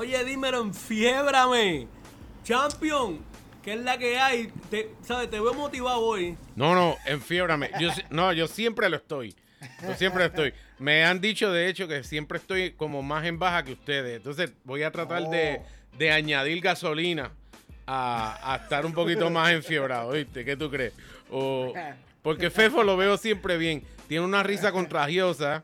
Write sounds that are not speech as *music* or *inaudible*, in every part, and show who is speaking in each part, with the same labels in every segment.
Speaker 1: Oye, dímelo, enfiebrame. Champion, ¿qué es la que hay? Te, ¿Sabes? Te veo motivado hoy.
Speaker 2: No, no, enfiebrame. Yo, no, yo siempre lo estoy. Yo siempre estoy. Me han dicho, de hecho, que siempre estoy como más en baja que ustedes. Entonces voy a tratar de, de añadir gasolina a, a, estar un poquito más enfiebrado, ¿viste? ¿Qué tú crees? O, porque Fefo lo veo siempre bien. Tiene una risa contagiosa.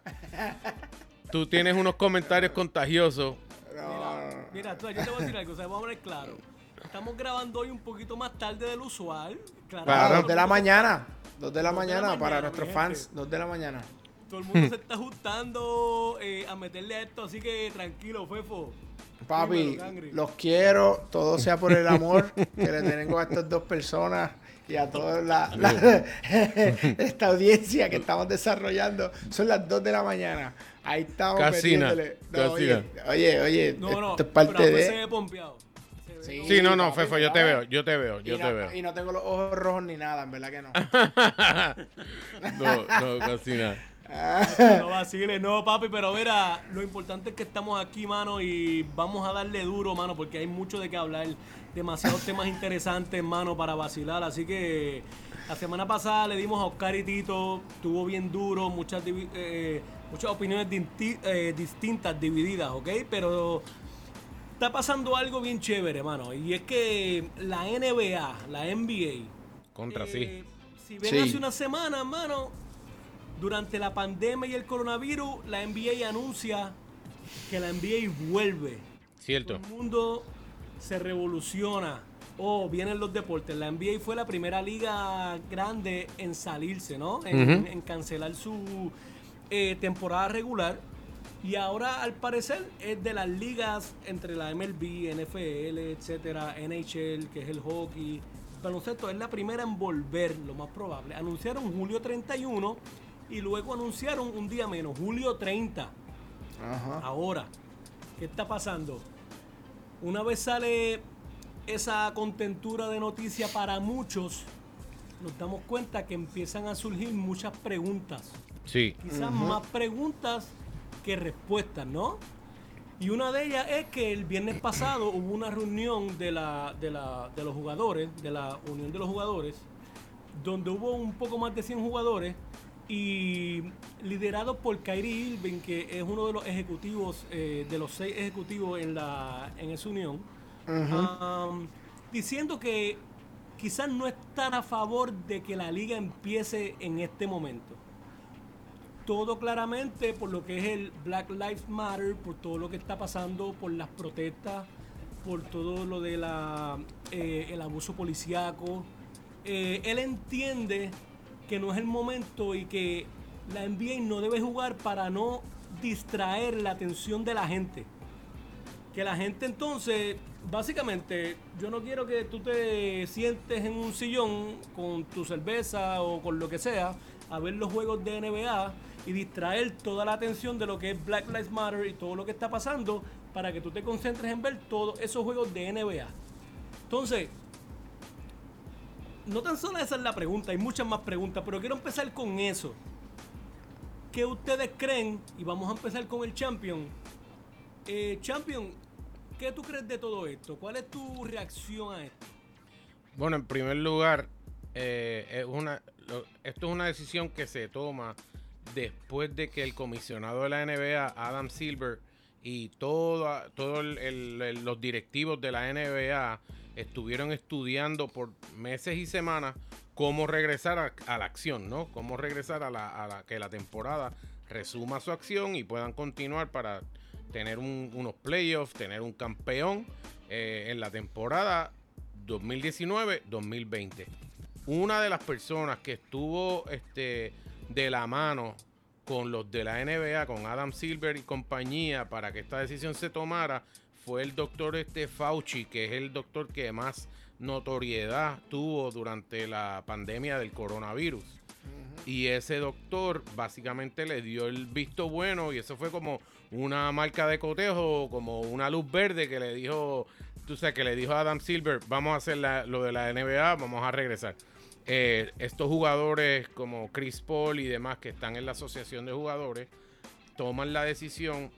Speaker 2: Tú tienes unos comentarios contagiosos.
Speaker 1: Mira, mira tú, yo te voy a decir algo, o sea, vamos a ver claro. Estamos grabando hoy un poquito más tarde del usual.
Speaker 3: Claro, 2 de la mañana. 2 de la mañana para nuestros fans. 2 de la mañana.
Speaker 1: Todo el mundo se está ajustando eh, a meterle a esto, así que tranquilo, Fefo.
Speaker 3: Papi, los quiero, todo sea por el amor que le tengo a estas dos personas y a toda la, *laughs* esta audiencia que estamos desarrollando. Son las 2 de la mañana. Ahí estamos
Speaker 2: Casina.
Speaker 3: No, oye, oye, oye, no, no, esto es parte de...
Speaker 1: Se ve pompeado.
Speaker 2: Sí, sí, no, no, Fefo, yo te veo, yo te veo, yo
Speaker 3: te
Speaker 2: no, veo.
Speaker 3: Y no tengo los ojos rojos ni nada, en verdad que no. *laughs*
Speaker 2: no, no, casi nada.
Speaker 1: No vaciles, no, papi, pero mira, lo importante es que estamos aquí, mano, y vamos a darle duro, mano, porque hay mucho de qué hablar, demasiados temas interesantes, mano, para vacilar, así que la semana pasada le dimos a Oscar y Tito, estuvo bien duro, muchas, eh, muchas opiniones eh, distintas, divididas, ¿ok? Pero está pasando algo bien chévere, mano, y es que la NBA, la NBA...
Speaker 2: Contra eh, sí.
Speaker 1: Si ven hace una semana, mano durante la pandemia y el coronavirus, la NBA anuncia que la NBA vuelve.
Speaker 2: Cierto.
Speaker 1: el mundo se revoluciona. Oh, vienen los deportes. La NBA fue la primera liga grande en salirse, ¿no? En, cancelar su eh, temporada regular. Y ahora, al parecer, es de las ligas entre la MLB, NFL, etcétera, NHL, que es el hockey, baloncesto, es la primera en volver, lo más probable. Anunciaron julio 31 y luego anunciaron un día menos, julio 30. Ahora, ¿qué está pasando? Una vez sale esa contentura de noticia para muchos, nos damos cuenta que empiezan a surgir muchas preguntas.
Speaker 2: Sí.
Speaker 1: Quizás más preguntas que respuestas, ¿no? Y una de ellas es que el viernes pasado *clears throat* hubo una reunión de, la, de, la, de los jugadores, de la Unión de los Jugadores, donde hubo un poco más de 100 jugadores y liderado por Kyrie Irving, que es uno de los ejecutivos, eh, de los seis ejecutivos en, la, en esa unión, diciendo que quizás no están a favor de que la liga empiece en este momento. Todo claramente por lo que es el Black Lives Matter, por todo lo que está pasando, por las protestas, por todo lo de la eh, el abuso policíaco. Eh, él entiende que no es el momento y que la NBA no debe jugar para no distraer la atención de la gente. Que la gente entonces, básicamente, yo no quiero que tú te sientes en un sillón con tu cerveza o con lo que sea a ver los juegos de NBA y distraer toda la atención de lo que es Black Lives Matter y todo lo que está pasando para que tú te concentres en ver todos esos juegos de NBA. Entonces, no tan solo esa es la pregunta, hay muchas más preguntas, pero quiero empezar con eso. ¿Qué ustedes creen? Y vamos a empezar con el Champion. Eh, Champion, ¿qué tú crees de todo esto? ¿Cuál es tu reacción a esto?
Speaker 2: Bueno, en primer lugar, eh, esto es una decisión que se toma después de que el comisionado de la NBA, Adam Silver, y todos todo los directivos de la NBA estuvieron estudiando por meses y semanas cómo regresar a, la acción, ¿no? Cómo regresar a la, que la temporada resuma su acción y puedan continuar para tener unos playoffs, tener un campeón eh, en la temporada 2019-2020. Una de las personas que estuvo este, de la mano con los de la NBA, con Adam Silver y compañía, para que esta decisión se tomara, fue el doctor este Fauci, que es el doctor que más notoriedad tuvo durante la pandemia del coronavirus. Y ese doctor básicamente le dio el visto bueno y eso fue como una marca de cotejo, como una luz verde que le dijo, tú sabes, que le dijo a Adam Silver, vamos a hacer lo de la NBA, vamos a regresar. Eh, estos jugadores como Chris Paul y demás que están en la asociación de jugadores toman la decisión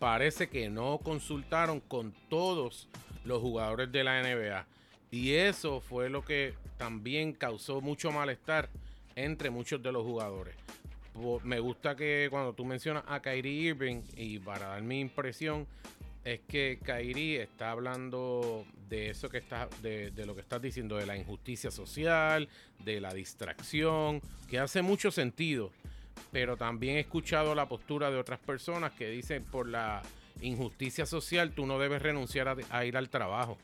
Speaker 2: parece que no consultaron con todos los jugadores de la NBA. Y eso fue lo que también causó mucho malestar entre muchos de los jugadores. Me gusta que cuando tú mencionas a Kyrie Irving, y para dar mi impresión, es que Kyrie está hablando de eso que está, de, de, lo que estás diciendo, de la injusticia social, de la distracción, que hace mucho sentido. Pero también he escuchado la postura de otras personas que dicen por la injusticia social tú no debes renunciar a, ir al trabajo,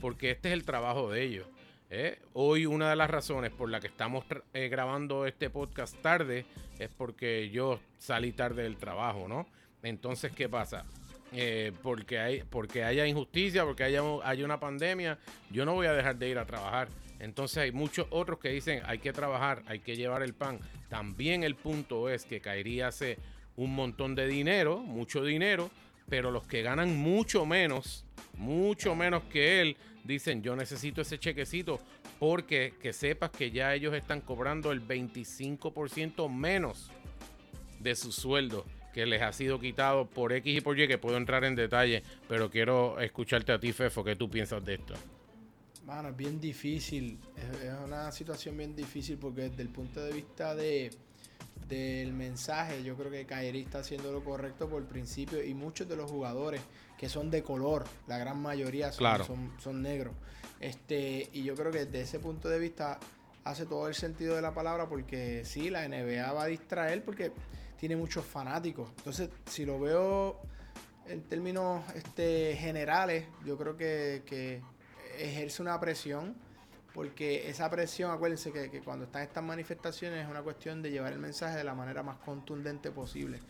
Speaker 2: porque este es el trabajo de ellos. ¿eh? Hoy una de las razones por la que estamos eh, grabando este podcast tarde es porque yo salí tarde del trabajo, ¿no? Entonces, ¿qué pasa? Eh, porque, hay, porque haya injusticia, porque haya, hay una pandemia, yo no voy a dejar de ir a trabajar. Entonces hay muchos otros que dicen hay que trabajar, hay que llevar el pan. También el punto es que caería hace un montón de dinero, mucho dinero, pero los que ganan mucho menos, mucho menos que él, dicen yo necesito ese chequecito porque que sepas que ya ellos están cobrando el 25% menos de su sueldo que les ha sido quitado por X y por Y, que puedo entrar en detalle, pero quiero escucharte a ti, Fefo, ¿qué tú piensas de esto?
Speaker 3: Mano, es bien difícil, es, una situación bien difícil porque desde el punto de vista de, del mensaje, yo creo que Kairi está haciendo lo correcto por principio y muchos de los jugadores que son de color, la gran mayoría son, son, son, negros. Este, y yo creo que desde ese punto de vista hace todo el sentido de la palabra porque sí, la NBA va a distraer porque tiene muchos fanáticos. Entonces, si lo veo en términos este, generales, yo creo que, ejerce una presión, porque esa presión, acuérdense que, cuando están estas manifestaciones es una cuestión de llevar el mensaje de la manera más contundente posible.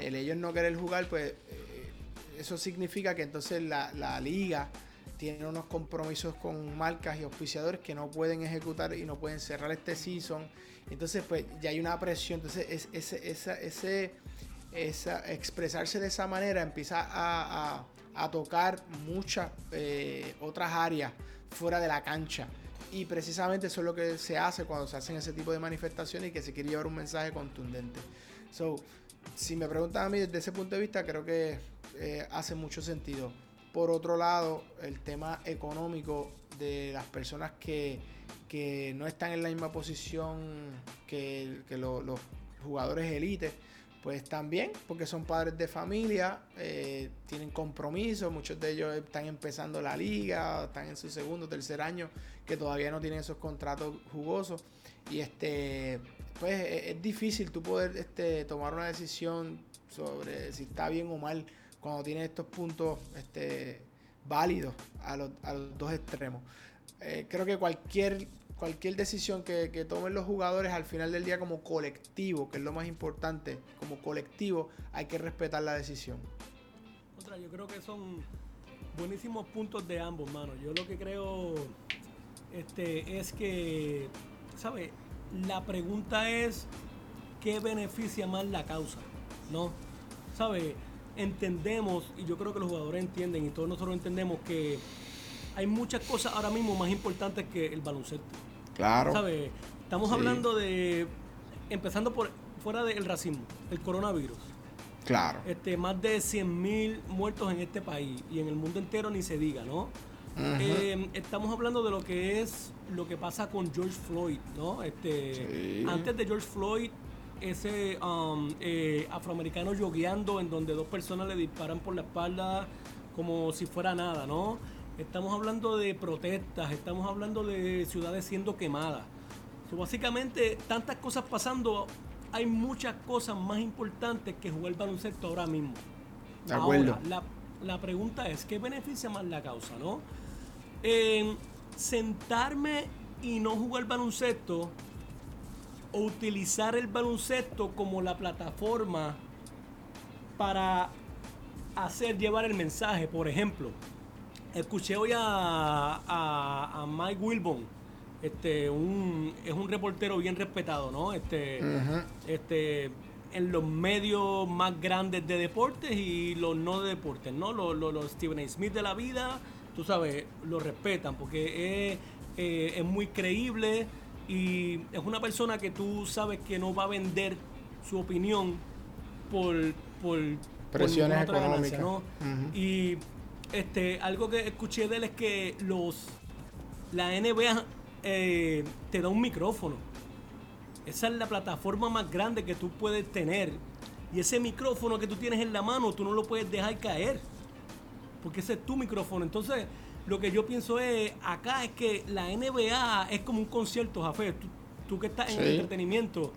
Speaker 3: El ellos no querer jugar, pues eh, eso significa que entonces la, la liga tiene unos compromisos con marcas y auspiciadores que no pueden ejecutar y no pueden cerrar este season entonces, pues ya hay una presión. Entonces, es, ese, esa, ese, esa, expresarse de esa manera empieza a, tocar muchas eh, otras áreas fuera de la cancha. Y precisamente eso es lo que se hace cuando se hacen ese tipo de manifestaciones y que se quiere llevar un mensaje contundente. So, si me preguntan a mí desde ese punto de vista, creo que eh, hace mucho sentido. Por otro lado, el tema económico de las personas que que no están en la misma posición que, los jugadores élite, pues también, porque son padres de familia, eh, tienen compromiso, muchos de ellos están empezando la liga, están en su segundo, tercer año, que todavía no tienen esos contratos jugosos. Y este, pues e, es, difícil tú poder este, tomar una decisión sobre si está bien o mal cuando tienes estos puntos este, válidos a los, a los dos extremos. Eh, creo que cualquier cualquier decisión que, tomen los jugadores al final del día como colectivo, que es lo más importante, como colectivo, hay que respetar la decisión.
Speaker 1: Otra, yo creo que son buenísimos puntos de ambos, manos. Yo lo que creo este, es que, ¿sabes? La pregunta es, ¿qué beneficia más la causa? ¿No? ¿Sabes? Entendemos, y yo creo que los jugadores entienden, y todos nosotros entendemos que hay muchas cosas ahora mismo más importantes que el baloncesto.
Speaker 3: Claro.
Speaker 1: ¿Sabes? Estamos hablando de, empezando por fuera del racismo, el coronavirus.
Speaker 3: Claro.
Speaker 1: Este, más de 100.000 muertos en este país y en el mundo entero ni se diga, ¿no? Eh, estamos hablando de lo que es lo que pasa con George Floyd, ¿no? Este, Antes de George Floyd, ese um, eh, afroamericano yogueando en donde dos personas le disparan por la espalda como si fuera nada, ¿no? Estamos hablando de protestas, estamos hablando de ciudades siendo quemadas. básicamente, tantas cosas pasando, hay muchas cosas más importantes que jugar baloncesto ahora mismo.
Speaker 3: De acuerdo.
Speaker 1: Ahora, la, pregunta es, ¿qué beneficia más la causa, no? sentarme y no jugar baloncesto o utilizar el baloncesto como la plataforma para hacer llevar el mensaje, por ejemplo, Escuché hoy a, Mike Wilbon, este, un, es un reportero bien respetado, ¿no? Este, este, en los medios más grandes de deportes y los no de deportes, ¿no? Los, los, Stephen A. Smith de la vida, tú sabes, lo respetan porque es, eh, es muy creíble y es una persona que tú sabes que no va a vender su opinión por, por
Speaker 3: presiones económicas.
Speaker 1: Y este, algo que escuché de él es que los la NBA eh, te da un micrófono. Esa es la plataforma más grande que tú puedes tener. Y ese micrófono que tú tienes en la mano, tú no lo puedes dejar caer. Porque ese es tu micrófono. Entonces, lo que yo pienso es, acá es que la NBA es como un concierto, Jafé. Tú, que estás en el entretenimiento.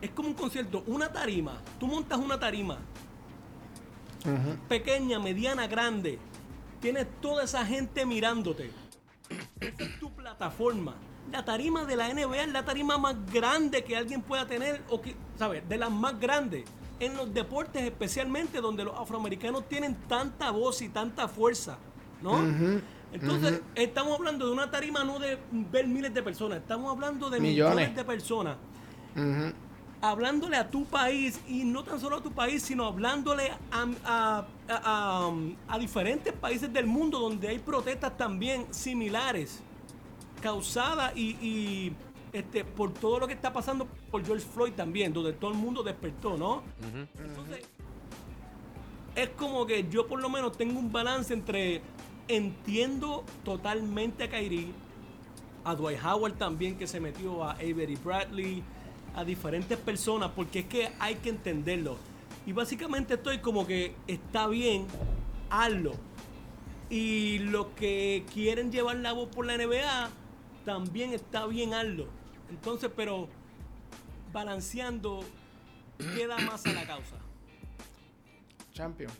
Speaker 1: Es como un concierto, una tarima. Tú montas una tarima. Pequeña, mediana, grande. Tienes toda esa gente mirándote. Esa es tu plataforma. La tarima de la NBA es la tarima más grande que alguien pueda tener, o que, ¿sabes? De las más grandes. En los deportes, especialmente donde los afroamericanos tienen tanta voz y tanta fuerza. ¿no? Entonces, estamos hablando de una tarima no de ver miles de personas, estamos hablando de millones, de personas. Hablándole a tu país y no tan solo a tu país, sino hablándole a, a, diferentes países del mundo donde hay protestas también similares, causadas y, este, por todo lo que está pasando por George Floyd también, donde todo el mundo despertó, ¿no? Entonces, es como que yo por lo menos tengo un balance entre Entiendo totalmente a Kyrie, a Dwight Howard también que se metió, a Avery Bradley, a diferentes personas, porque es que hay que entenderlo. Y básicamente estoy como que está bien, hazlo. Y los que quieren llevar la voz por la NBA, también está bien, hazlo. Entonces, pero balanceando, queda más a la causa.
Speaker 3: Champion.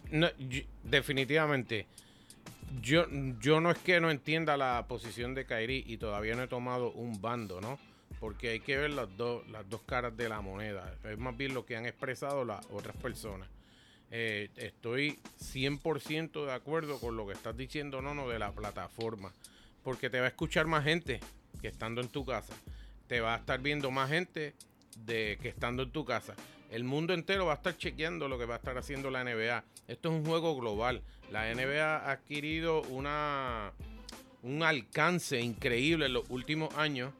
Speaker 2: definitivamente yo, yo no es que no entienda la posición de Kairi y todavía no he tomado un bando, ¿no? Porque hay que ver las, dos las dos caras de la moneda. Es más bien lo que han expresado las otras personas. Eh, estoy 100% de acuerdo con lo que estás diciendo, no, no, de la plataforma. Porque te va a escuchar más gente que estando en tu casa. Te va a estar viendo más gente de que estando en tu casa. El mundo entero va a estar chequeando lo que va a estar haciendo la NBA. Esto es un juego global. La NBA ha adquirido una, un alcance increíble en los últimos años.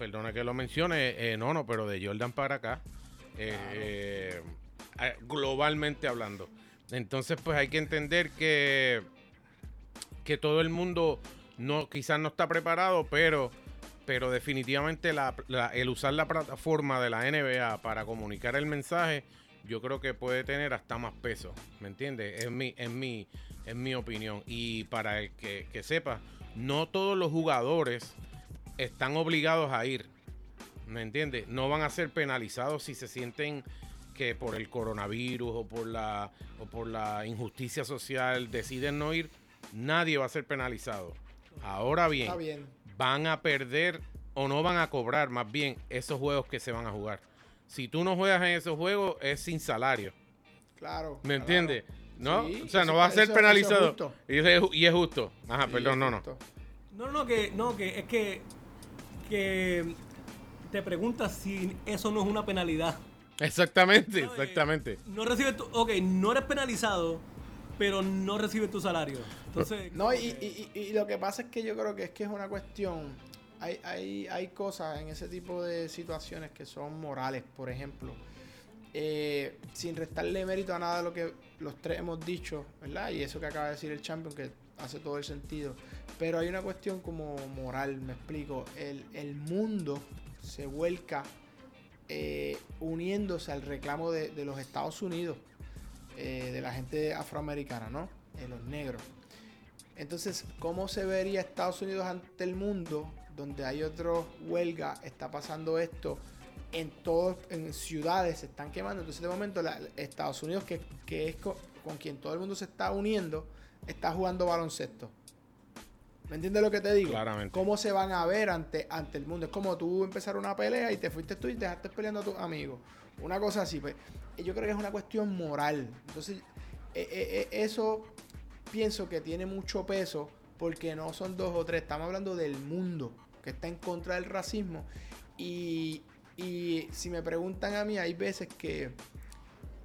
Speaker 2: Perdona que lo mencione, eh, no, no, pero de Jordan para acá. Eh, eh, globalmente hablando. Entonces, pues hay que entender que, que todo el mundo no, quizás no está preparado, pero, pero definitivamente el usar la plataforma de la NBA para comunicar el mensaje yo creo que puede tener hasta más peso. ¿Me entiendes? Es mi, es mi, es mi opinión. Y para el que, sepa, no todos los jugadores están obligados a ir. ¿Me entiendes? No van a ser penalizados si se sienten que por el coronavirus o por la, o por la injusticia social deciden no ir. Nadie va a ser penalizado. Ahora bien, bien, van a perder o no van a cobrar más bien esos juegos que se van a jugar si tú no juegas en esos juegos, es sin salario.
Speaker 3: Claro.
Speaker 2: ¿Me entiendes? ¿No? o sea, no va a ser penalizado. y, es, justo. Ajá, perdón, no, no.
Speaker 1: No, no, que, no, que es que, que te preguntas si eso no es una penalidad.
Speaker 2: Exactamente, exactamente.
Speaker 1: no recibes tu, ok, no eres penalizado, pero no recibes tu salario. Entonces.
Speaker 3: No, y, y, y, lo que pasa es que yo creo que es que es una cuestión hay, hay, hay cosas en ese tipo de situaciones que son morales, por ejemplo. Eh, sin restarle mérito a nada de lo que los tres hemos dicho, ¿verdad? Y eso que acaba de decir el champion, que hace todo el sentido. Pero hay una cuestión como moral, me explico. El, mundo se vuelca eh, uniéndose al reclamo de, los Estados Unidos, eh, de la gente afroamericana, ¿no? De los negros. Entonces, ¿cómo se vería Estados Unidos ante el mundo donde hay otro huelga, está pasando esto, en todas en ciudades se están quemando. Entonces, de momento, Estados Unidos, que, es con, quien todo el mundo se está uniendo, está jugando baloncesto. ¿Me entiendes lo que te digo?
Speaker 2: Claramente.
Speaker 3: ¿Cómo se van a ver ante, ante el mundo? Es como tú empezar una pelea y te fuiste tú y dejaste peleando a tus amigos. Una cosa así. Pues, yo creo que es una cuestión moral. Entonces, eh, eh, eh, eso pienso que tiene mucho peso porque no son dos o tres. Estamos hablando del mundo que está en contra del racismo. Y, si me preguntan a mí, hay veces que,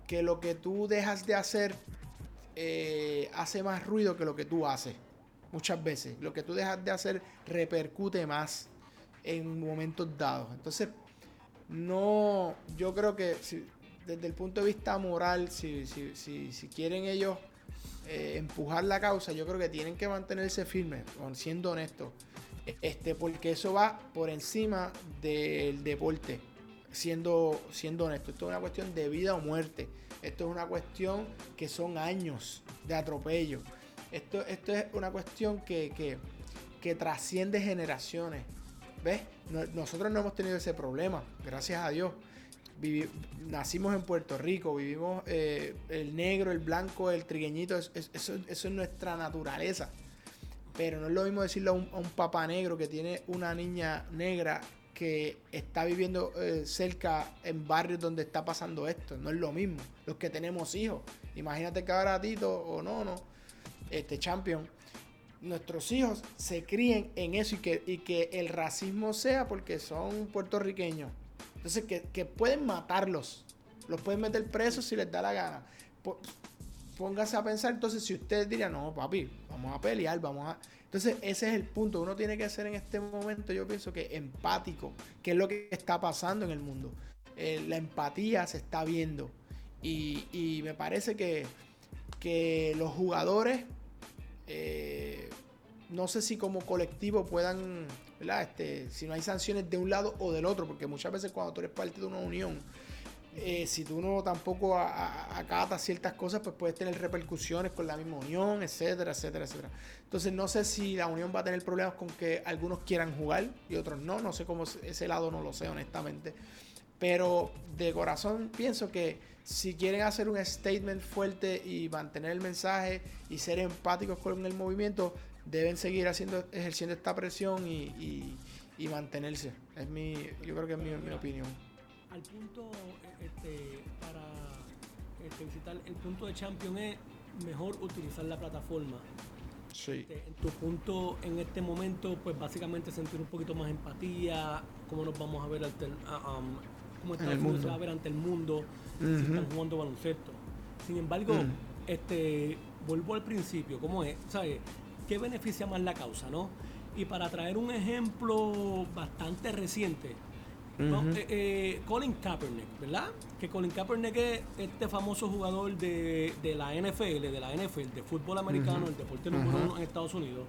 Speaker 3: que lo que tú dejas de hacer eh, hace más ruido que lo que tú haces. Muchas veces. Lo que tú dejas de hacer repercute más en momentos dados. Entonces, no, yo creo que desde el punto de vista moral, si, si, si, quieren ellos eh, empujar la causa, yo creo que tienen que mantenerse firmes, siendo honestos. Este, porque eso va por encima del deporte, siendo, siendo honesto. Esto es una cuestión de vida o muerte. Esto es una cuestión que son años de atropello. Esto, esto es una cuestión que, que, trasciende generaciones. ¿Ves? nosotros no hemos tenido ese problema, gracias a Dios nacimos en Puerto Rico, vivimos eh, el negro, el blanco, el trigueñito, eso, es nuestra naturaleza. Pero no es lo mismo decirlo a un, papá negro que tiene una niña negra que está viviendo eh, cerca en barrios donde está pasando esto. No es lo mismo. Los que tenemos hijos. Imagínate que ahora o no, no, este champion. Nuestros hijos se críen en eso y que, y que el racismo sea porque son puertorriqueños entonces, que, pueden matarlos. Los pueden meter presos si les da la gana. Póngase a pensar entonces si usted diría, no, papi, vamos a pelear, vamos a... Entonces, ese es el punto. Uno tiene que ser en este momento, yo pienso que empático, que es lo que está pasando en el mundo. Eh, la empatía se está viendo. Y, me parece que, que los jugadores, eh, no sé si como colectivo puedan este, si no hay sanciones de un lado o del otro, porque muchas veces cuando tú eres parte de una unión, eh, si tú no tampoco acatas ciertas cosas, pues puedes tener repercusiones con la misma unión, etcétera, etcétera, etcétera. Entonces no sé si la unión va a tener problemas con que algunos quieran jugar y otros no, no sé cómo ese lado no lo sé honestamente. Pero de corazón pienso que si quieren hacer un statement fuerte y mantener el mensaje y ser empáticos con el movimiento, deben seguir haciendo, ejerciendo esta presión y, mantenerse. Es mi, yo creo que es mi, opinión.
Speaker 1: Al punto, este, para este, visitar el punto de Champion es mejor utilizar la plataforma.
Speaker 3: Sí.
Speaker 1: Este, en tu punto en este momento, pues básicamente sentir un poquito más empatía, cómo nos vamos a ver ante el, um, cómo se va a ver ante el mundo si están jugando baloncesto. Sin embargo, mm. este vuelvo al principio, ¿cómo es? ¿Sabes? ¿qué beneficia más la causa, no? Y para traer un ejemplo bastante reciente, eh, eh, Colin Kaepernick, ¿verdad? Que Colin Kaepernick es este famoso jugador de, la NFL, de la NFL, de fútbol americano, el deporte número uno en Estados Unidos.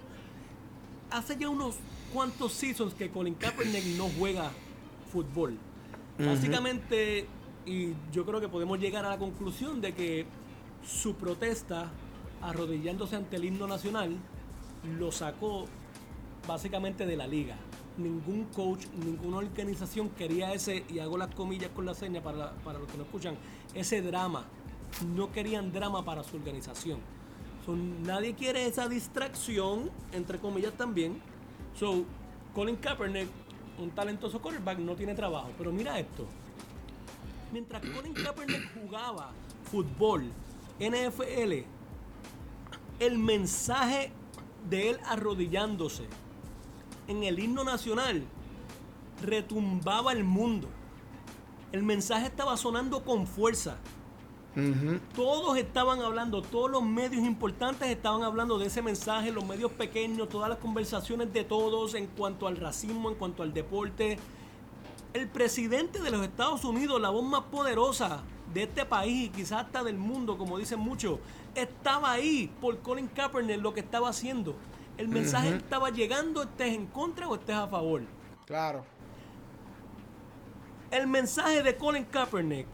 Speaker 1: Hace ya unos cuantos seasons que Colin Kaepernick no juega fútbol. Básicamente, y yo creo que podemos llegar a la conclusión de que su protesta arrodillándose ante el himno nacional lo sacó básicamente de la liga. Ningún coach, ninguna organización quería ese, y hago las comillas con la seña para, para los que no escuchan, ese drama. No querían drama para su organización. nadie quiere esa distracción, entre comillas también. So, Colin Kaepernick, un talentoso quarterback, no tiene trabajo. Pero mira esto. Mientras Colin Kaepernick jugaba fútbol, NFL, el mensaje de él arrodillándose en el himno nacional retumbaba el mundo. El mensaje estaba sonando con fuerza. Todos estaban hablando, todos los medios importantes estaban hablando de ese mensaje, los medios pequeños, todas las conversaciones de todos en cuanto al racismo, en cuanto al deporte. El presidente de los Estados Unidos, la voz más poderosa de este país y quizás hasta del mundo, como dicen muchos, estaba ahí por Colin Kaepernick lo que estaba haciendo. El mensaje estaba llegando, estés en contra o estés a favor.
Speaker 3: Claro.
Speaker 1: El mensaje de Colin Kaepernick,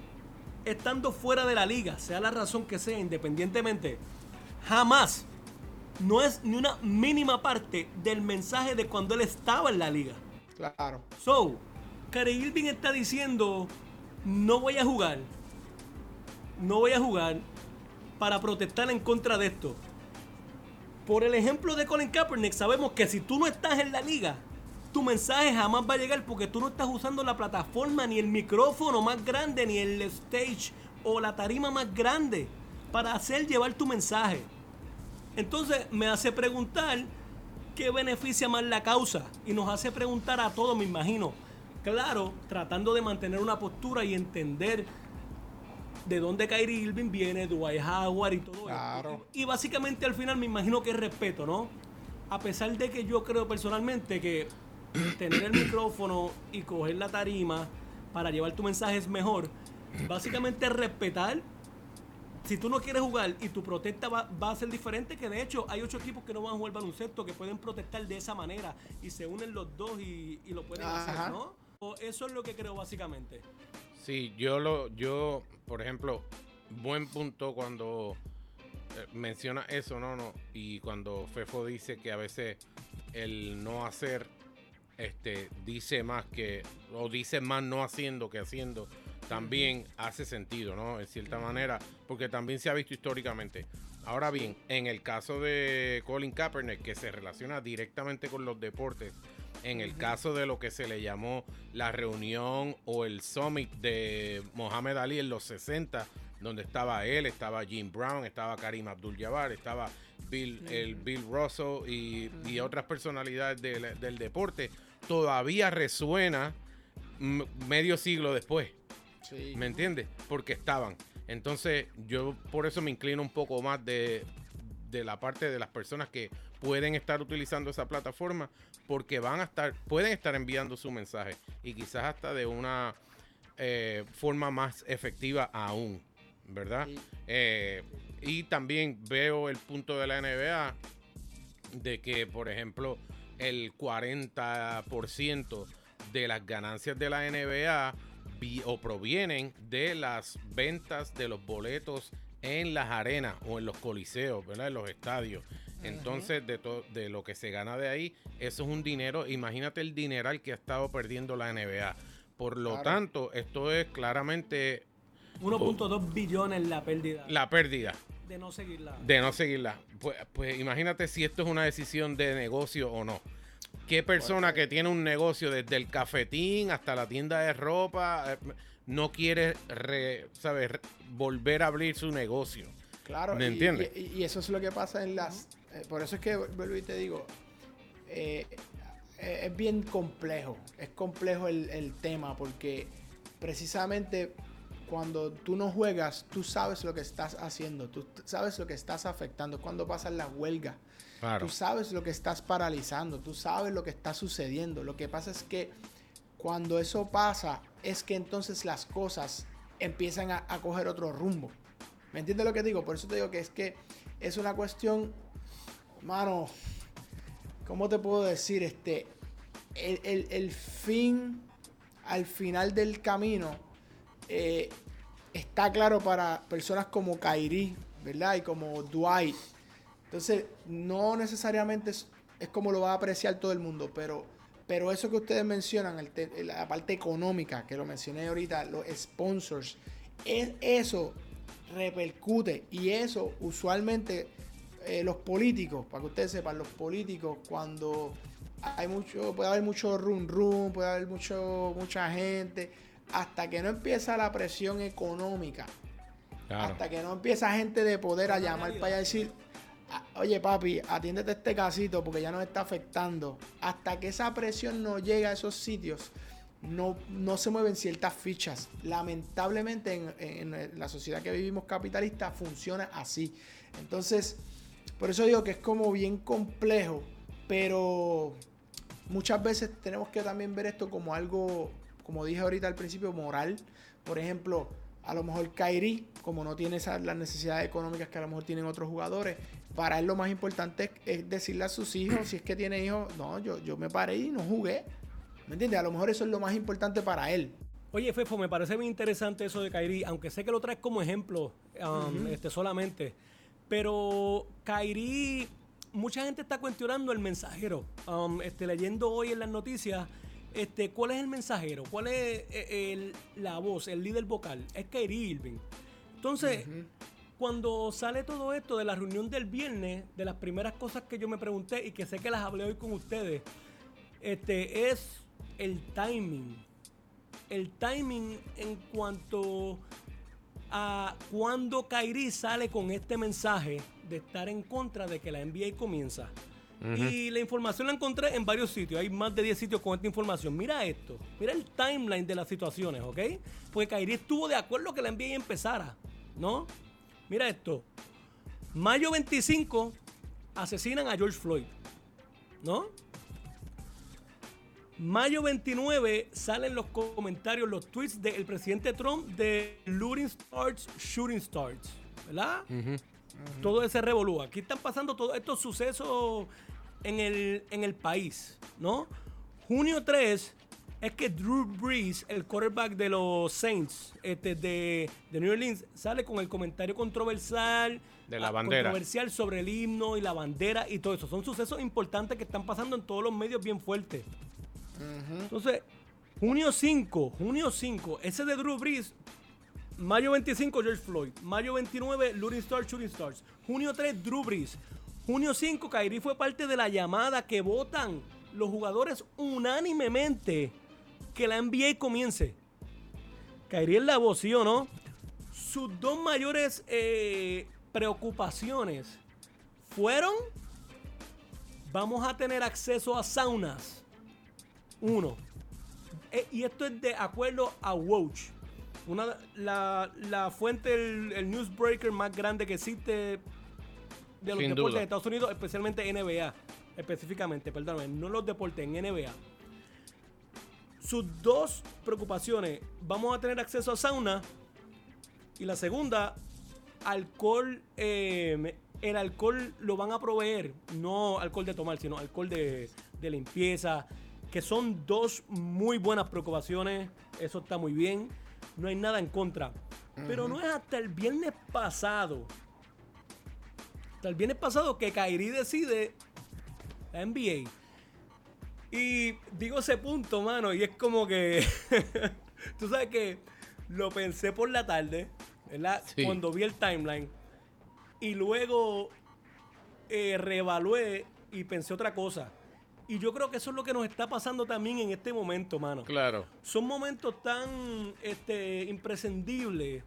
Speaker 1: estando fuera de la liga, sea la razón que sea, independientemente, jamás, no es ni una mínima parte del mensaje de cuando él estaba en la liga.
Speaker 3: Claro.
Speaker 1: So, Cary Irving está diciendo, no voy a jugar, no voy a jugar, para protestar en contra de esto. Por el ejemplo de Colin Kaepernick, sabemos que si tú no estás en la liga, tu mensaje jamás va a llegar porque tú no estás usando la plataforma, ni el micrófono más grande, ni el stage o la tarima más grande para hacer llevar tu mensaje. Entonces me hace preguntar qué beneficia más la causa y nos hace preguntar a todos, me imagino. Claro, tratando de mantener una postura y entender de dónde Kyrie Irving viene, Dwight Howard y todo eso. Y, básicamente al final me imagino que es respeto, ¿no? A pesar de que yo creo personalmente que tener el micrófono y coger la tarima para llevar tu mensaje es mejor, básicamente respetar si tú no quieres jugar y tu protesta va, a ser diferente, que de hecho hay ocho equipos que no van a jugar baloncesto que pueden protestar de esa manera y se unen los dos y, lo pueden hacer, ¿no? eso es lo que creo básicamente.
Speaker 2: Sí, yo lo, yo, por ejemplo, buen punto cuando eh, menciona eso, no, no, y cuando Fefo dice que a veces el no hacer, este, dice más que, o dice más no haciendo que haciendo también hace sentido, ¿no? En cierta manera, porque también se ha visto históricamente. Ahora bien, en el caso de Colin Kaepernick, que se relaciona directamente con los deportes, en el caso de lo que se le llamó la reunión o el summit de Mohamed Ali en los 60, donde estaba él, estaba Jim Brown, estaba Karim Abdul-Jabbar, estaba Bill, el Bill Russell y, otras personalidades del deporte, todavía resuena medio siglo después. ¿Me entiendes? Porque estaban. Entonces, yo por eso me inclino un poco más de, la parte de las personas que pueden estar utilizando esa plataforma porque van a estar, pueden estar enviando su mensaje y quizás hasta de una eh, forma más efectiva aún, ¿verdad? Eh, y también veo el punto de la NBA de que, por ejemplo, el 40% de las ganancias de la NBA o provienen de las ventas de los boletos en las arenas o en los coliseos, ¿verdad? En los estadios. Entonces, de, de lo que se gana de ahí, eso es un dinero. Imagínate el dineral que ha estado perdiendo la NBA. Por lo tanto, esto es claramente
Speaker 1: 1.2 billones la pérdida.
Speaker 2: La pérdida.
Speaker 1: De no seguirla.
Speaker 2: De no seguirla. Pues, pues imagínate si esto es una decisión de negocio o no. ¿Qué persona que tiene un negocio desde el cafetín hasta la tienda de ropa eh, no quiere volver a abrir su negocio?
Speaker 3: Claro, ¿me entiendes? Y, eso es lo que pasa en las... Eh, por eso es que vuelvo y te digo, eh, es bien complejo, es complejo el, el tema porque precisamente cuando tú no juegas, tú sabes lo que estás haciendo, tú sabes lo que estás afectando, cuando pasan las huelgas Tú sabes lo que estás paralizando, tú sabes lo que está sucediendo. Lo que pasa es que cuando eso pasa, es que entonces las cosas empiezan a, coger otro rumbo. ¿Me entiendes lo que digo? Por eso te digo que es que es una cuestión, mano, ¿cómo te puedo decir? Este, el, fin, al final del camino, eh, está claro para personas como Kairi, ¿verdad? Y como Dwight, entonces, no necesariamente es, como lo va a apreciar todo el mundo, pero, pero eso que ustedes mencionan, la parte económica, que lo mencioné ahorita, los sponsors, es, eso repercute y eso usualmente eh, los políticos, para que ustedes sepan, los políticos cuando hay mucho, puede haber mucho rum rum, puede haber mucho, mucha gente, hasta que no empieza la presión económica, hasta que no empieza gente de poder a llamar para allá decir, oye papi, atiéndete este casito porque ya nos está afectando. Hasta que esa presión no llega a esos sitios, no, no se mueven ciertas fichas. Lamentablemente en, la sociedad que vivimos capitalista funciona así. Entonces, por eso digo que es como bien complejo, pero muchas veces tenemos que también ver esto como algo, como dije ahorita al principio, moral. Por ejemplo, a lo mejor Kairi, como no tiene esas, las necesidades económicas que a lo mejor tienen otros jugadores, para él lo más importante es, decirle a sus hijos, si es que tiene hijos, no, yo, yo me paré y no jugué. ¿Me entiendes? A lo mejor eso es lo más importante para él.
Speaker 1: Oye, Fefo, me parece muy interesante eso de Kairi, aunque sé que lo traes como ejemplo um, este, solamente. Pero Kairi, mucha gente está cuestionando el mensajero. Um, este, leyendo hoy en las noticias, este, ¿cuál es el mensajero? ¿Cuál es eh, la voz, el líder vocal? Es Kairi Irving. Entonces, cuando sale todo esto de la reunión del viernes, de las primeras cosas que yo me pregunté y que sé que las hablé hoy con ustedes, este, es el timing. El timing en cuanto a cuando Kairi sale con este mensaje de estar en contra de que la NBA comienza. Y la información la encontré en varios sitios. Hay más de 10 sitios con esta información. Mira esto. Mira el timeline de las situaciones, ¿ok? Porque Kairi estuvo de acuerdo que la NBA empezara, ¿no? Mira esto. Mayo 25 asesinan a George Floyd. ¿No? Mayo 29 salen los comentarios, los tweets del presidente Trump de Looting Stars, Shooting Stars, ¿verdad? Todo ese revolú. Aquí están pasando todos estos sucesos en el, en el país, ¿no? Junio 3 es que Drew Brees, el quarterback de los Saints este, de, de New Orleans, sale con el comentario controversial.
Speaker 2: De la bandera.
Speaker 1: Controversial sobre el himno y la bandera y todo eso. Son sucesos importantes que están pasando en todos los medios bien fuertes. Entonces, junio 5, junio 5, ese de Drew Brees, mayo 25, George Floyd, mayo 29, Looting Stars, Shooting Stars, junio 3, Drew Brees, junio 5, Kyrie fue parte de la llamada que votan los jugadores unánimemente que la NBA comience. Kyrie es la voz, ¿sí o no? Sus dos mayores eh, preocupaciones fueron, vamos a tener acceso a saunas. Uno. Eh, y esto es de acuerdo a Woj. Una, la, fuente, el, newsbreaker más grande que existe de los deportes de Estados Unidos, especialmente NBA, específicamente, perdóname, no los deportes, en NBA sus dos preocupaciones, vamos a tener acceso a sauna y la segunda, alcohol, eh, el alcohol lo van a proveer, no alcohol de tomar, sino alcohol de, limpieza, que son dos muy buenas preocupaciones, eso está muy bien, no hay nada en contra. Pero no es hasta el viernes pasado, hasta el viernes pasado que Kairi decide la NBA y digo ese punto, mano, y es como que. *laughs* tú sabes que lo pensé por la tarde, ¿verdad? Cuando vi el timeline. Y luego eh, reevalué y pensé otra cosa. Y yo creo que eso es lo que nos está pasando también en este momento, mano.
Speaker 2: Claro.
Speaker 1: Son momentos tan este, imprescindibles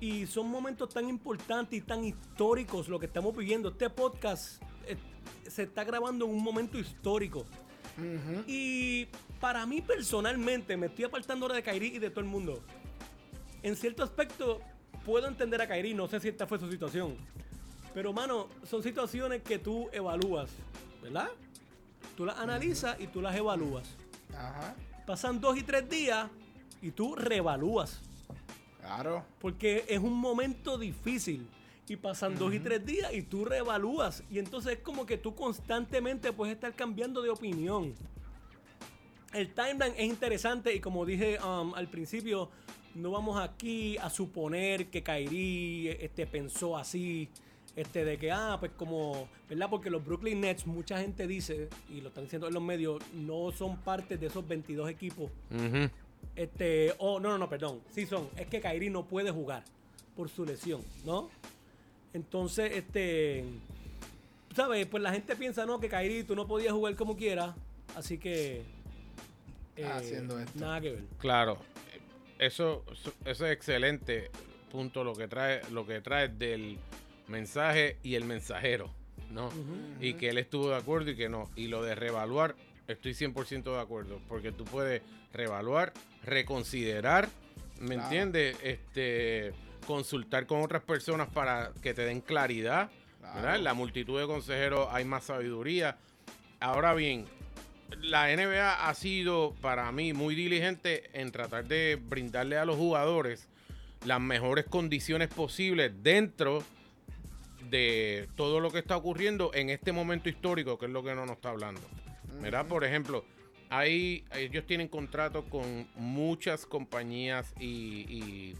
Speaker 1: y son momentos tan importantes y tan históricos lo que estamos viviendo. Este podcast eh, se está grabando en un momento histórico. Y para mí personalmente, me estoy apartando ahora de Kairi y de todo el mundo. En cierto aspecto, puedo entender a Kairi, no sé si esta fue su situación. Pero, mano, son situaciones que tú evalúas, ¿verdad? Tú las analizas y tú las evalúas. Ajá. Pasan dos y tres días y tú reevalúas.
Speaker 3: Claro.
Speaker 1: Porque es un momento difícil y pasan dos y tres días y tú reevalúas. Y entonces es como que tú constantemente puedes estar cambiando de opinión. El timeline es interesante y como dije um, al principio, no vamos aquí a suponer que Kyrie este, pensó así. Este, de que, ah, pues como, ¿verdad? Porque los Brooklyn Nets, mucha gente dice, y lo están diciendo en los medios, no son parte de esos 22 equipos. Este, oh, no, no, no, perdón. Sí son. Es que Kyrie no puede jugar por su lesión, ¿no? Entonces, este. ¿Sabes? Pues la gente piensa, no, que Kairi tú no podías jugar como quieras. Así que.
Speaker 3: Eh, Haciendo esto.
Speaker 1: Nada que ver.
Speaker 2: Claro. Eso, eso es excelente punto lo que trae, lo que trae del mensaje y el mensajero, ¿no? Y que él estuvo de acuerdo y que no. Y lo de reevaluar, estoy 100% de acuerdo. Porque tú puedes reevaluar, reconsiderar, ¿me entiendes? Este consultar con otras personas para que te den claridad. En la multitud de consejeros hay más sabiduría. Ahora bien, la NBA ha sido para mí muy diligente en tratar de brindarle a los jugadores las mejores condiciones posibles dentro de todo lo que está ocurriendo en este momento histórico, que es lo que no nos está hablando. Por ejemplo, hay, ellos tienen contratos con muchas compañías y y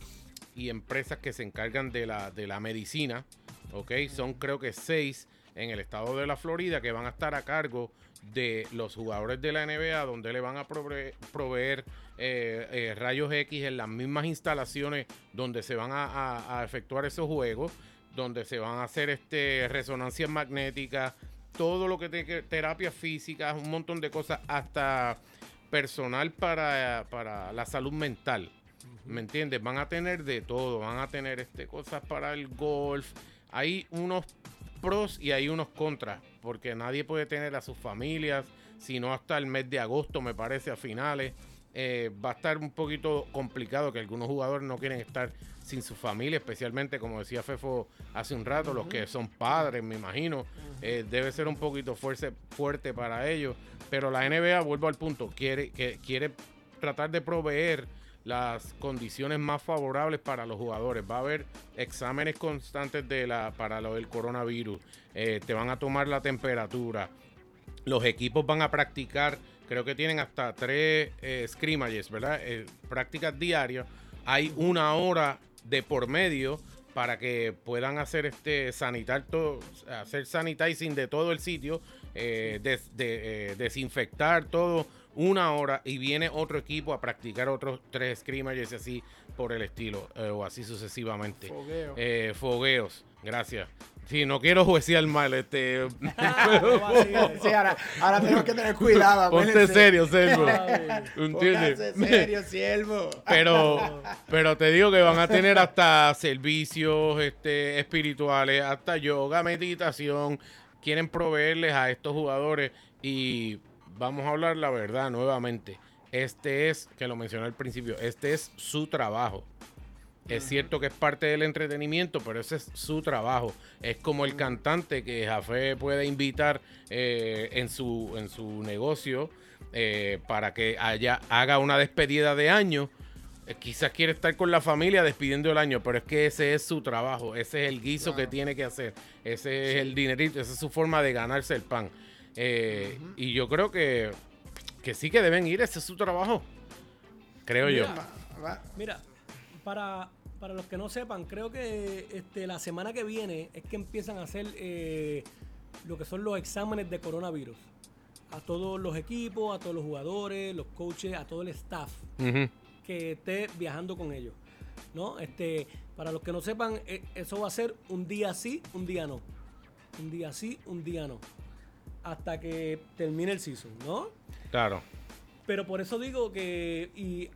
Speaker 2: empresas que se encargan de la, de la medicina. ¿ok? Son creo que seis en el estado de la Florida que van a estar a cargo de los jugadores de la NBA, donde le van a proveer, eh, eh, rayos X en las mismas instalaciones donde se van a, efectuar esos juegos, donde se van a hacer este, resonancias magnéticas, todo lo que te, terapias físicas, un montón de cosas, hasta personal para, para la salud mental. ¿Me entiendes? Van a tener de todo, van a tener este, cosas para el golf. Hay unos pros y hay unos contras, porque nadie puede tener a sus familias, sino hasta el mes de agosto, me parece, a finales. eh, va a estar un poquito complicado que algunos jugadores no quieren estar sin su familia, especialmente como decía Fefo hace un rato, los que son padres, me imagino, eh, debe ser un poquito fuerte, fuerte para ellos. Pero la NBA, vuelvo al punto, quiere, que, quiere tratar de proveer las condiciones más favorables para los jugadores. Va a haber exámenes constantes de la, para lo del coronavirus. Eh, te van a tomar la temperatura. Los equipos van a practicar, creo que tienen hasta tres eh, scrimmages, ¿verdad? Eh, prácticas diarias. Hay una hora de por medio para que puedan hacer este sanitar hacer sanitizing de todo el sitio, eh, desinfectar todo una hora y viene otro equipo a practicar otros tres scrimmages y así por el estilo, eh, o así sucesivamente. Eh, fogueos, gracias. Sí, no quiero juecear mal, este.
Speaker 3: sí, ahora, ahora tenemos que tener cuidado.
Speaker 2: Ponte serio, Selvo. *laughs*
Speaker 3: ¿Entiendes? serio, siervo.
Speaker 2: Pero, *laughs* pero te digo que van a tener hasta servicios este, espirituales, hasta yoga, meditación. Quieren proveerles a estos jugadores y vamos a hablar la verdad nuevamente. Este es, que lo mencioné al principio, este es su trabajo. Es cierto que es parte del entretenimiento, pero ese es su trabajo. Es como el cantante que Jafé puede invitar eh, en, su, en su negocio eh, para que haya, haga una despedida de año. Eh, quizás quiere estar con la familia despidiendo el año, pero es que ese es su trabajo, ese es el guiso que tiene que hacer, ese es el dinerito, esa es su forma de ganarse el pan. Eh, y yo creo que, que sí que deben ir, ese es su trabajo. Creo yo.
Speaker 1: Mira, para, para los que no sepan, creo que este, la semana que viene es que empiezan a hacer eh, lo que son los exámenes de coronavirus. A todos los equipos, a todos los jugadores, los coaches, a todo el staff que esté viajando con ellos. ¿No? Este, para los que no sepan, eh, eso va a ser un día sí, un día no. Un día sí, un día no hasta que termine el season, ¿no?
Speaker 2: Claro.
Speaker 1: Pero por eso digo que y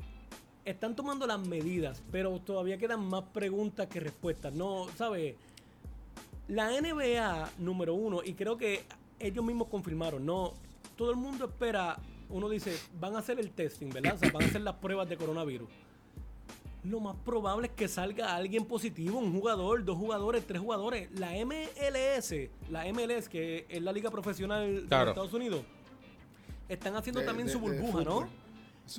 Speaker 1: están tomando las medidas, pero todavía quedan más preguntas que respuestas. No, ¿sabes? La NBA número uno, y creo que ellos mismos confirmaron, no, todo el mundo espera, uno dice, van a hacer el testing, ¿verdad? O sea, van a hacer las pruebas de coronavirus lo más probable es que salga alguien positivo, un jugador, dos jugadores, tres jugadores. La MLS, la MLS, que es la liga profesional de Estados Unidos, están haciendo también su burbuja, ¿no?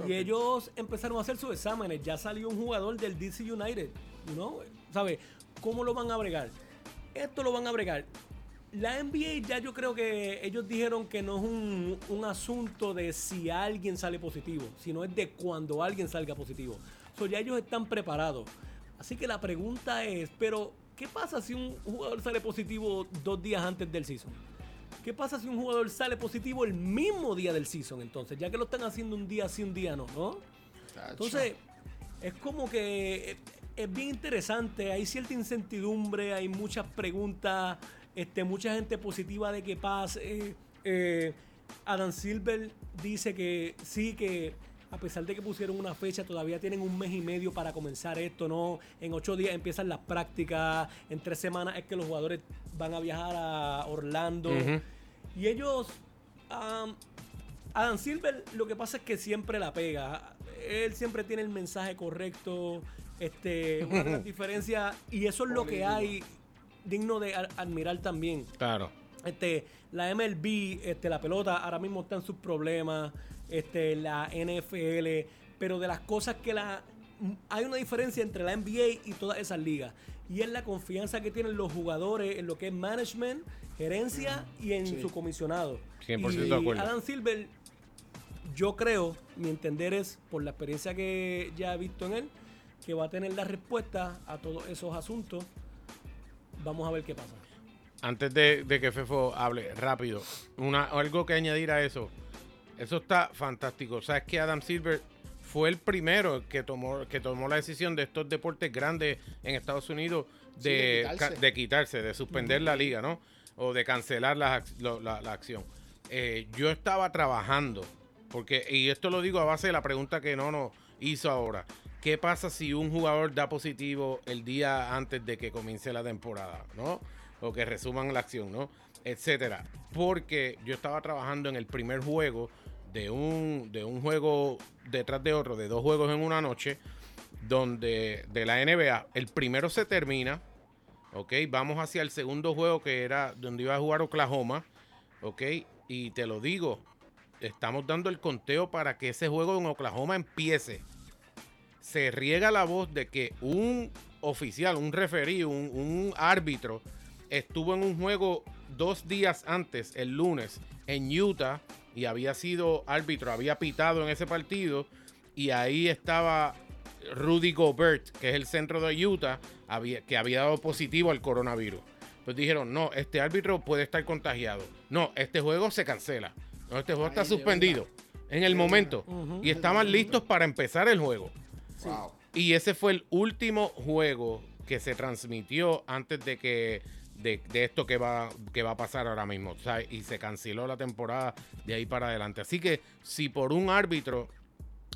Speaker 1: Y ellos empezaron a hacer sus exámenes. Ya salió un jugador del DC United, ¿no? ¿Sabes? ¿Cómo lo van a bregar? Esto lo van a bregar. La NBA ya yo creo que ellos dijeron que no es un, un asunto de si alguien sale positivo, sino es de cuando alguien salga positivo ya ellos están preparados. Así que la pregunta es, pero ¿qué pasa si un jugador sale positivo dos días antes del season? ¿Qué pasa si un jugador sale positivo el mismo día del season? Entonces, ya que lo están haciendo un día sí, un día no, ¿no? Entonces, es como que es bien interesante, hay cierta incertidumbre, hay muchas preguntas, este, mucha gente positiva de que pase. Eh, Adam Silver dice que sí, que a pesar de que pusieron una fecha, todavía tienen un mes y medio para comenzar esto, ¿no? En ocho días empiezan las prácticas, en tres semanas es que los jugadores van a viajar a Orlando. Y ellos, Adam Silver, lo que pasa es que siempre la pega. Él siempre tiene el mensaje correcto, este, una gran *laughs* diferencia, y eso es lo que hay digno de admirar también.
Speaker 2: Claro.
Speaker 1: Este, la MLB, este, la pelota ahora mismo está en sus problemas este, la NFL, pero de las cosas que la... Hay una diferencia entre la NBA y todas esas ligas. Y es la confianza que tienen los jugadores en lo que es management, gerencia y en su comisionado. 100%
Speaker 2: de acuerdo.
Speaker 1: Adam Silver, yo creo, mi entender es, por la experiencia que ya he visto en él, que va a tener la respuesta a todos esos asuntos. Vamos a ver qué pasa.
Speaker 2: Antes de, de que Fefo hable rápido, una, algo que añadir a eso. Eso está fantástico. Sabes que Adam Silver fue el primero que tomó, que tomó la decisión de estos deportes grandes en Estados Unidos de, quitarse. de suspender la liga, ¿no? O de cancelar la, acción. Eh, yo estaba trabajando, porque, y esto lo digo a base de la pregunta que no nos hizo ahora. ¿Qué pasa si un jugador da positivo el día antes de que comience la temporada, ¿no? O que resuman la acción, ¿no? Etcétera. Porque yo estaba trabajando en el primer juego de un, de un juego detrás de otro, de dos juegos en una noche, donde de la NBA, el primero se termina, ¿ok? Vamos hacia el segundo juego que era donde iba a jugar Oklahoma, ¿ok? Y te lo digo, estamos dando el conteo para que ese juego en Oklahoma empiece. Se riega la voz de que un oficial, un referí, un, un árbitro, estuvo en un juego dos días antes, el lunes, en Utah, y había sido árbitro, había pitado en ese partido, y ahí estaba Rudy Gobert, que es el centro de Utah, había, que había dado positivo al coronavirus. Pues dijeron, no, este árbitro puede estar contagiado. No, este juego se cancela. No, este juego está suspendido en el momento. Y estaban listos para empezar el juego. Y ese fue el último juego que se transmitió antes de que de, esto que va, que va a pasar ahora mismo. y se canceló la temporada de ahí para adelante. Así que si por un árbitro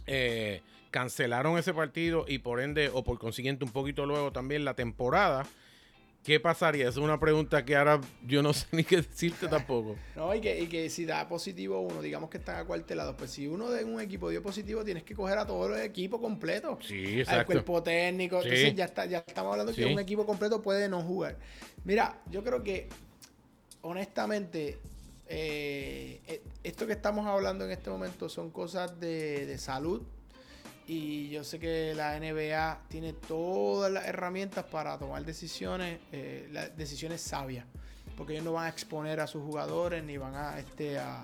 Speaker 2: eh, cancelaron ese partido y por ende, o por consiguiente un poquito luego también la temporada, ¿Qué pasaría? Es una pregunta que ahora yo no sé *laughs* ni qué decirte tampoco.
Speaker 3: No, y que, y que si da positivo uno, digamos que están acuartelados, pues si uno de un equipo dio positivo, tienes que coger a todo el equipo completo.
Speaker 2: Sí, exacto.
Speaker 3: Al cuerpo técnico. Entonces ya, está, ya estamos hablando que un equipo completo puede no jugar. Mira, yo creo que, honestamente, eh, eh, esto que estamos hablando en este momento son cosas de, de salud y yo sé que la NBA tiene todas las herramientas para tomar decisiones, eh, decisiones sabias, porque ellos no van a exponer a sus jugadores ni van a, este, a,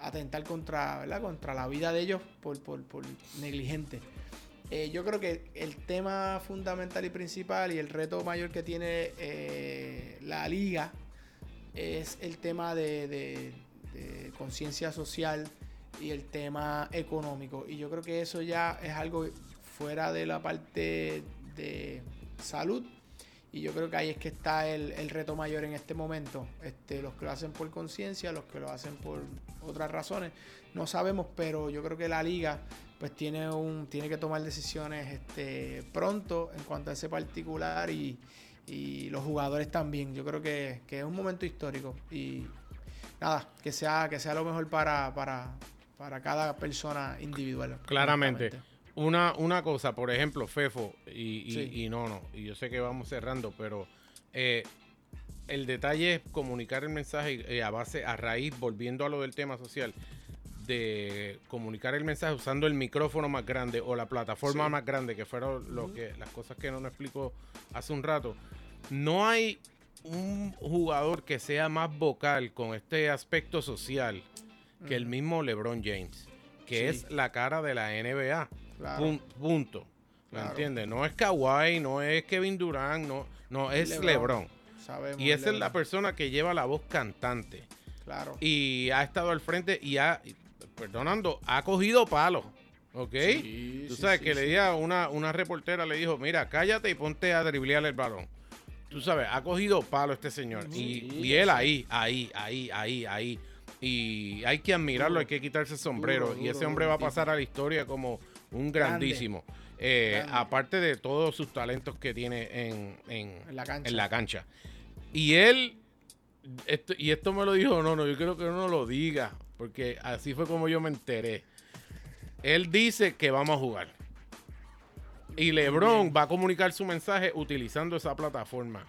Speaker 3: atentar contra, contra la vida de ellos por, por, por negligente. Eh, yo creo que el tema fundamental y principal y el reto mayor que tiene eh, la liga es el tema de, de conciencia social y el tema económico. Y yo creo que eso ya es algo fuera de la parte de salud. Y yo creo que ahí es que está el, reto mayor en este momento. Este, los que lo hacen por conciencia, los que lo hacen por otras razones, no sabemos, pero yo creo que la liga pues tiene un tiene que tomar decisiones este, pronto en cuanto a ese particular y, los jugadores también. Yo creo que, que, es un momento histórico y nada, que sea, que sea lo mejor para, para, para cada persona individual.
Speaker 2: Claramente. Una, una cosa, por ejemplo, Fefo, y, no, no, y yo sé que vamos cerrando, pero eh, el detalle es comunicar el mensaje eh, a base, a raíz, volviendo a lo del tema social, de comunicar el mensaje usando el micrófono más grande o la plataforma más grande, que fueron lo que, las cosas que no nos explicó hace un rato. No hay un jugador que sea más vocal con este aspecto social que el mismo LeBron James, que es la cara de la NBA. punto. ¿Me entiendes? No es Kawhi, no es Kevin Durant, no, no es LeBron. y esa es la persona que lleva la voz cantante.
Speaker 3: Claro.
Speaker 2: Y ha estado al frente y ha, perdonando, ha cogido palos. ¿Ok? Tú sabes que le diga una, una reportera le dijo, mira, cállate y ponte a driblear el balón. Tú sabes, ha cogido palo este señor. y, y él ahí, ahí, ahí, ahí, ahí y hay que admirarlo, hay que quitarse el sombrero. y ese hombre va a pasar a la historia como un grandísimo. Eh, aparte de todos sus talentos que tiene en, en, la, cancha. Y él, esto, y esto me lo dijo, no, no, yo creo que no lo diga, porque así fue como yo me enteré. Él dice que vamos a jugar. Y LeBron va a comunicar su mensaje utilizando esa plataforma.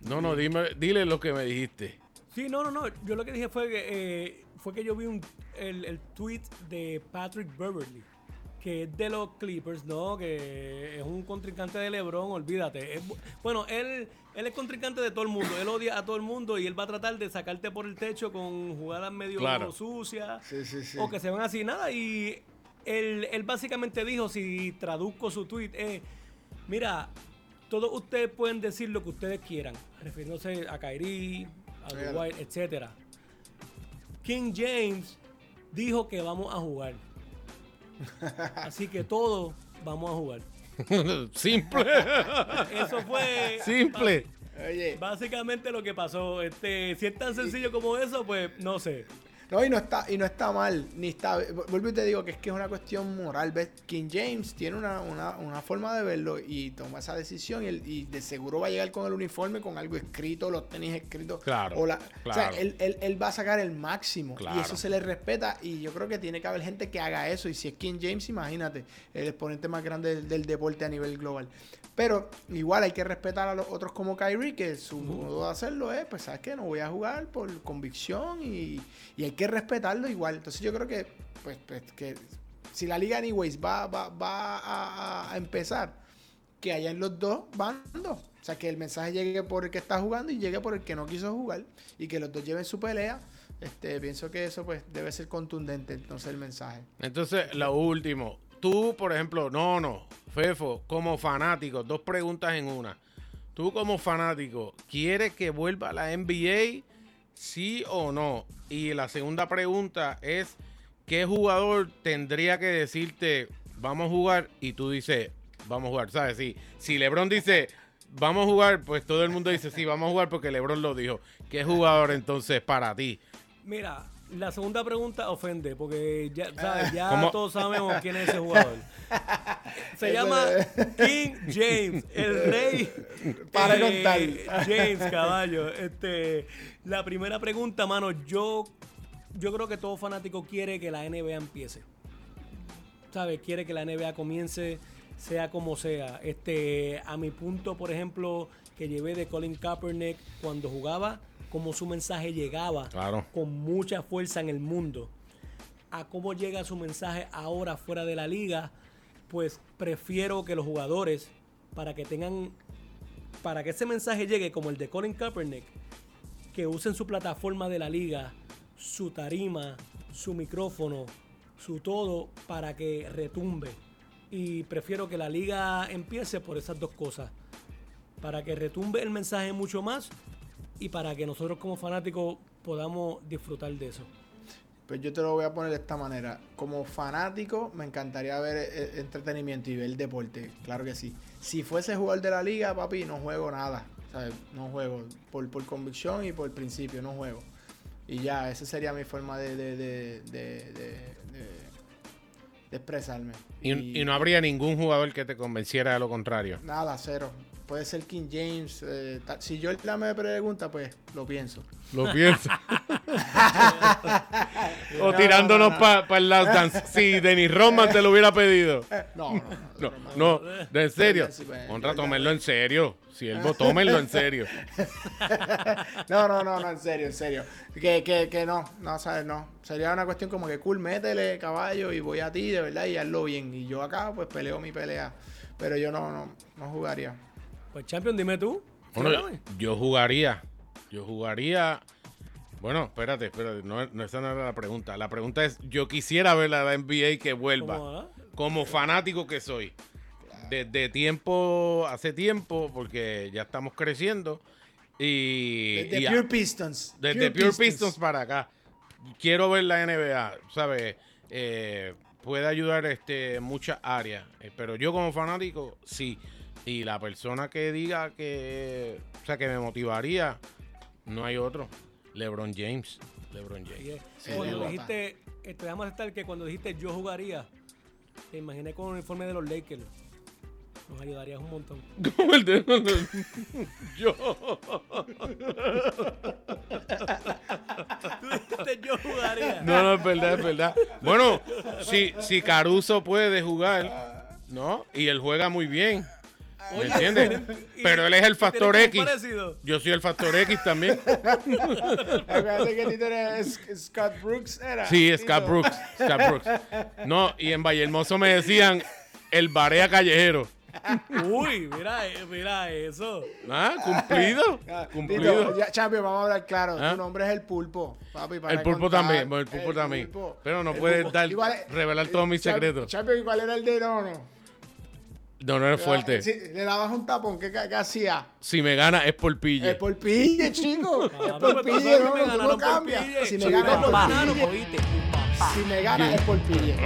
Speaker 2: No, no, dime, dile lo que me dijiste.
Speaker 1: Sí, no, no, no. Yo lo que dije fue que, eh, fue que yo vi un, el, el, tweet de Patrick Beverly, que es de los Clippers, ¿no? Que es un contrincante de LeBron, olvídate. bueno, él, él es contrincante de todo el mundo. Él odia a todo el mundo y él va a tratar de sacarte por el techo con jugadas medio sucias sí, sí, sí. o que se van así, nada. Y él, él básicamente dijo, si traduzco su tweet, es, mira, todos ustedes pueden decir lo que ustedes quieran, refiriéndose a Uruguay, etcétera. King James dijo que vamos a jugar. *laughs* Así que todos vamos a jugar. *laughs*
Speaker 2: Simple.
Speaker 1: Eso fue.
Speaker 2: Simple.
Speaker 1: Básicamente lo que pasó. Este, si es tan sencillo como eso, pues no sé.
Speaker 3: No, y no está, y no está mal, ni está. Vuelvo y te digo que es que es una cuestión moral. ¿ves? King James tiene una, una, una forma de verlo y toma esa decisión y, y, de seguro va a llegar con el uniforme, con algo escrito, los tenis escritos.
Speaker 2: Claro.
Speaker 3: O, sea, él, él, él, va a sacar el máximo. Y eso se le respeta. Y yo creo que tiene que haber gente que haga eso. Y si es King James, imagínate, el exponente más grande del, del deporte a nivel global. Pero igual hay que respetar a los otros como Kyrie, que su modo de hacerlo es, pues, ¿sabes qué? No voy a jugar por convicción y, y hay que respetarlo igual. Entonces yo creo que, pues, pues que si la liga anyways va, va, va a, empezar, que haya en los dos bandos. O sea, que el mensaje llegue por el que está jugando y llegue por el que no quiso jugar y que los dos lleven su pelea. Este, pienso que eso pues debe ser contundente entonces el mensaje.
Speaker 2: Entonces, lo último, tú, por ejemplo, no, no, Fefo, como fanático, dos preguntas en una. Tú como fanático, ¿quieres que vuelva a la NBA? Sí o no. Y la segunda pregunta es, ¿qué jugador tendría que decirte, vamos a jugar? Y tú dices, vamos a jugar, ¿sabes? Si, si Lebron dice, vamos a jugar, pues todo el mundo dice, sí, vamos a jugar porque Lebron lo dijo. ¿Qué jugador entonces para ti?
Speaker 1: Mira, la segunda pregunta ofende, porque ya, ya todos sabemos quién es ese jugador. Se llama King James, el rey.
Speaker 3: Para eh.
Speaker 1: James, caballo. Este, la primera pregunta, mano, yo, yo creo que todo fanático quiere que la NBA empiece. ¿Sabes? Quiere que la NBA comience, sea como sea. Este, a mi punto, por ejemplo, que llevé de Colin Kaepernick cuando jugaba cómo su mensaje llegaba con mucha fuerza en el mundo. A cómo llega su mensaje ahora fuera de la liga, pues prefiero que los jugadores, para que tengan, para que ese mensaje llegue como el de Colin Kaepernick, que usen su plataforma de la liga, su tarima, su micrófono, su todo, para que retumbe. Y prefiero que la liga empiece por esas dos cosas. Para que retumbe el mensaje mucho más y para que nosotros como fanáticos podamos disfrutar de eso.
Speaker 3: Pues yo te lo voy a poner de esta manera. Como fanático, me encantaría ver eh, entretenimiento y ver deporte. Claro que sí. Si fuese jugador de la liga, papi, no juego nada. No juego. Por, por convicción y por principio, no juego. Y ya, esa sería mi forma de, de, de, de expresarme.
Speaker 2: ¿Y, y, no habría ningún jugador que te convenciera de lo contrario?
Speaker 3: Nada, cero puede ser King James. Eh, si yo la me pregunta, pues lo pienso.
Speaker 2: Lo pienso. *laughs* o tirándonos para el last dance. Si Denis Roman te lo hubiera pedido. *laughs*
Speaker 3: No, no,
Speaker 2: no. No, no, en serio. Contra, tómenlo en serio. Si él tómenlo en serio. *laughs*
Speaker 3: no, no, no, no, en serio, en serio. Que, que, que no, no, sabes, no. Sería una cuestión como que cool, métele caballo y voy a ti, de verdad, y hazlo bien. Y yo acá, pues peleo mi pelea. Pero yo no, no, no jugaría.
Speaker 1: Pues Champion, dime tú.
Speaker 2: yo jugaría. Yo jugaría. Bueno, espérate, espérate. No, esa no era la pregunta. La pregunta es: yo quisiera ver la NBA que vuelva. Como fanático que soy. Desde tiempo, hace tiempo, porque ya estamos creciendo. Y.
Speaker 3: Desde Pure Pistons.
Speaker 2: Desde Pure, Pistons. para acá. Quiero ver la NBA, ¿sabes? Eh, puede ayudar este, muchas áreas. Eh, pero yo como fanático, sí. Y la persona que diga que, o sea, que me motivaría, no hay otro. LeBron James. LeBron James.
Speaker 1: cuando dijiste, este, a estar que cuando dijiste yo jugaría, te imaginé con el uniforme de los Lakers. Nos ayudarías un montón. *laughs*
Speaker 2: ¿Cómo el de *laughs*
Speaker 1: yo. Tú dijiste yo jugaría.
Speaker 2: No, no, es verdad, es verdad. Bueno, si, si Caruso puede jugar, ¿no? Y él juega muy bien. ¿Me entiendes? *laughs* Pero él es el factor X. Yo soy el factor X también. *laughs*
Speaker 3: Acuérdate que Tito era Scott Brooks. Era,
Speaker 2: sí, Scott Brooks, Scott Brooks. No, y en Valle Hermoso me decían el barea callejero. *laughs*
Speaker 1: Uy, mira, mira eso.
Speaker 2: Ah, cumplido. cumplido.
Speaker 3: ya, vamos a hablar claro. Tu ¿Ah? nombre es el pulpo, papi.
Speaker 2: el pulpo también, el pulpo también. Pero no puedes dar, revelar todos mis secretos.
Speaker 3: Champion, ¿y cuál era el de no?
Speaker 2: No, no es fuerte.
Speaker 3: Si le dabas un tapón, ¿qué, qué, hacía?
Speaker 2: Si me gana, es por pille.
Speaker 3: Es por pille, *laughs* chico. es por pille, no, no, no, no cambia. Si me gana, es *laughs* por pille. Si me gana, es por pille.